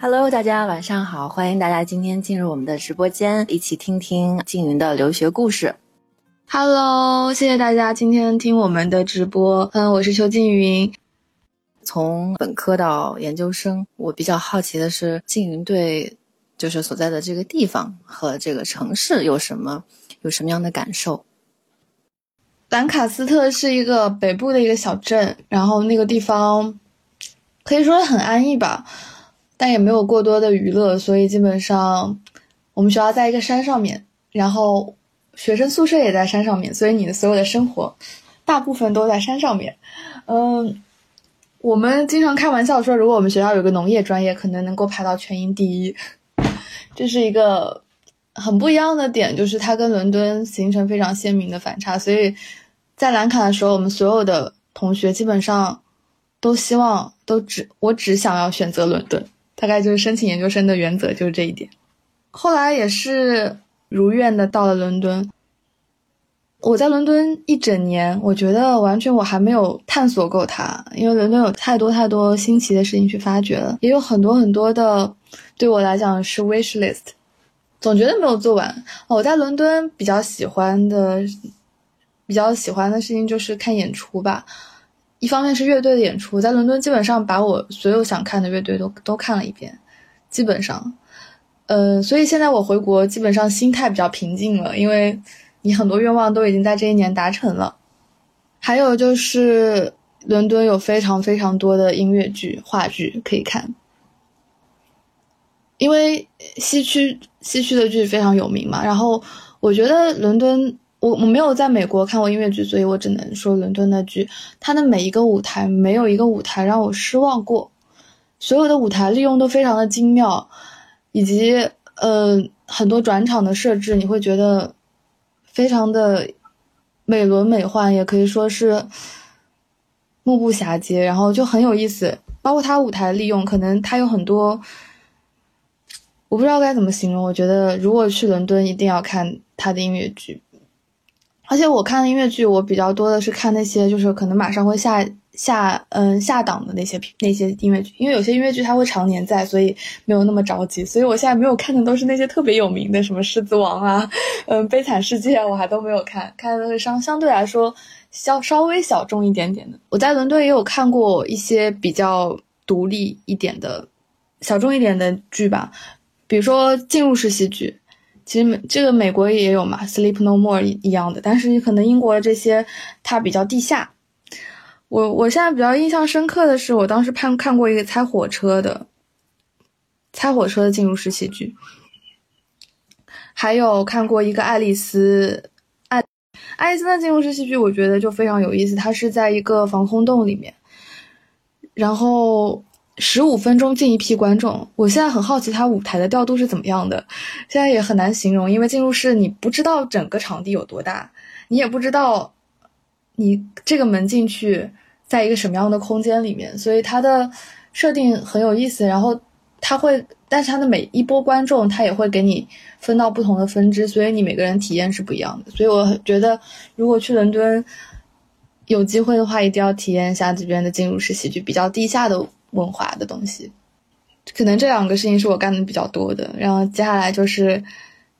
Hello，大家晚上好，欢迎大家今天进入我们的直播间，一起听听静云的留学故事。Hello，谢谢大家今天听我们的直播。嗯，我是邱静云。从本科到研究生，我比较好奇的是，静云对就是所在的这个地方和这个城市有什么有什么样的感受？兰卡斯特是一个北部的一个小镇，然后那个地方可以说很安逸吧。但也没有过多的娱乐，所以基本上我们学校在一个山上面，然后学生宿舍也在山上面，所以你的所有的生活大部分都在山上面。嗯，我们经常开玩笑说，如果我们学校有个农业专业，可能能够排到全英第一。这是一个很不一样的点，就是它跟伦敦形成非常鲜明的反差。所以在兰卡的时候，我们所有的同学基本上都希望都只我只想要选择伦敦。大概就是申请研究生的原则就是这一点，后来也是如愿的到了伦敦。我在伦敦一整年，我觉得完全我还没有探索够它，因为伦敦有太多太多新奇的事情去发掘了，也有很多很多的对我来讲是 wish list，总觉得没有做完。我在伦敦比较喜欢的、比较喜欢的事情就是看演出吧。一方面是乐队的演出，在伦敦基本上把我所有想看的乐队都都看了一遍，基本上，呃，所以现在我回国基本上心态比较平静了，因为你很多愿望都已经在这一年达成了。还有就是伦敦有非常非常多的音乐剧、话剧可以看，因为西区西区的剧非常有名嘛，然后我觉得伦敦。我我没有在美国看过音乐剧，所以我只能说伦敦的剧，它的每一个舞台没有一个舞台让我失望过，所有的舞台利用都非常的精妙，以及呃很多转场的设置，你会觉得非常的美轮美奂，也可以说是目不暇接，然后就很有意思。包括它舞台利用，可能它有很多，我不知道该怎么形容。我觉得如果去伦敦，一定要看它的音乐剧。而且我看的音乐剧，我比较多的是看那些就是可能马上会下下嗯下档的那些那些音乐剧，因为有些音乐剧它会常年在，所以没有那么着急。所以我现在没有看的都是那些特别有名的，什么《狮子王》啊，嗯，《悲惨世界》我还都没有看，看的都是相相对来说稍稍微小众一点点的。我在伦敦也有看过一些比较独立一点的小众一点的剧吧，比如说进入式戏剧。其实美这个美国也有嘛，Sleep No More 一样的，但是可能英国的这些它比较地下。我我现在比较印象深刻的是，我当时看看过一个猜火车的，猜火车的进入式戏剧，还有看过一个爱丽丝，爱爱丽丝的进入式戏剧，我觉得就非常有意思。它是在一个防空洞里面，然后。十五分钟进一批观众，我现在很好奇他舞台的调度是怎么样的，现在也很难形容，因为进入式你不知道整个场地有多大，你也不知道你这个门进去在一个什么样的空间里面，所以它的设定很有意思。然后他会，但是他的每一波观众他也会给你分到不同的分支，所以你每个人体验是不一样的。所以我觉得，如果去伦敦有机会的话，一定要体验一下这边的进入式喜剧，比较地下的。文化的东西，可能这两个事情是我干的比较多的。然后接下来就是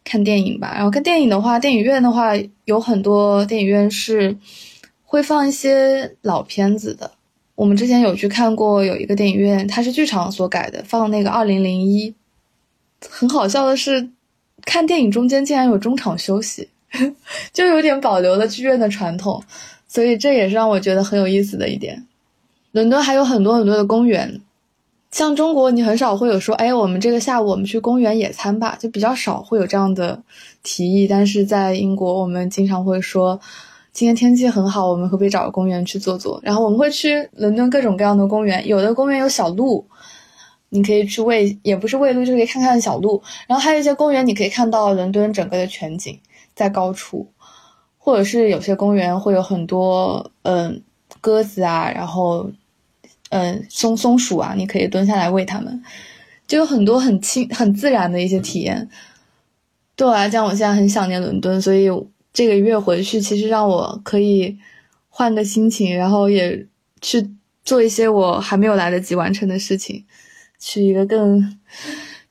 看电影吧。然后看电影的话，电影院的话有很多电影院是会放一些老片子的。我们之前有去看过，有一个电影院，它是剧场所改的，放那个二零零一。很好笑的是，看电影中间竟然有中场休息，就有点保留了剧院的传统，所以这也是让我觉得很有意思的一点。伦敦还有很多很多的公园，像中国你很少会有说，哎，我们这个下午我们去公园野餐吧，就比较少会有这样的提议。但是在英国，我们经常会说，今天天气很好，我们会不会找个公园去坐坐？然后我们会去伦敦各种各样的公园，有的公园有小鹿，你可以去喂，也不是喂鹿，就是可以看看小鹿。然后还有一些公园，你可以看到伦敦整个的全景在高处，或者是有些公园会有很多，嗯。鸽子啊，然后，嗯，松松鼠啊，你可以蹲下来喂它们，就有很多很轻、很自然的一些体验。对我来讲，我现在很想念伦敦，所以这个月回去，其实让我可以换个心情，然后也去做一些我还没有来得及完成的事情。去一个更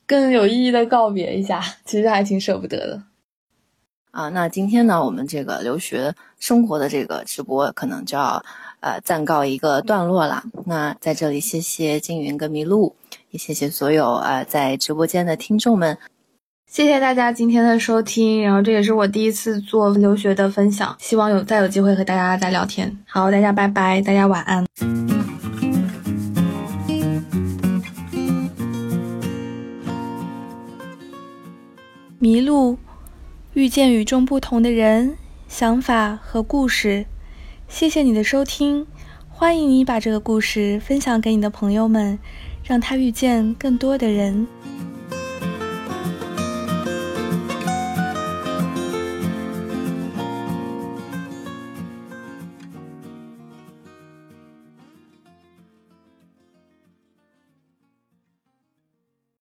更有意义的告别一下，其实还挺舍不得的。啊，那今天呢，我们这个留学生活的这个直播可能就要呃暂告一个段落了。那在这里，谢谢金云跟麋鹿，也谢谢所有呃在直播间的听众们。谢谢大家今天的收听，然后这也是我第一次做留学的分享，希望有再有机会和大家再聊天。好，大家拜拜，大家晚安。迷路，遇见与众不同的人、想法和故事。谢谢你的收听，欢迎你把这个故事分享给你的朋友们，让他遇见更多的人。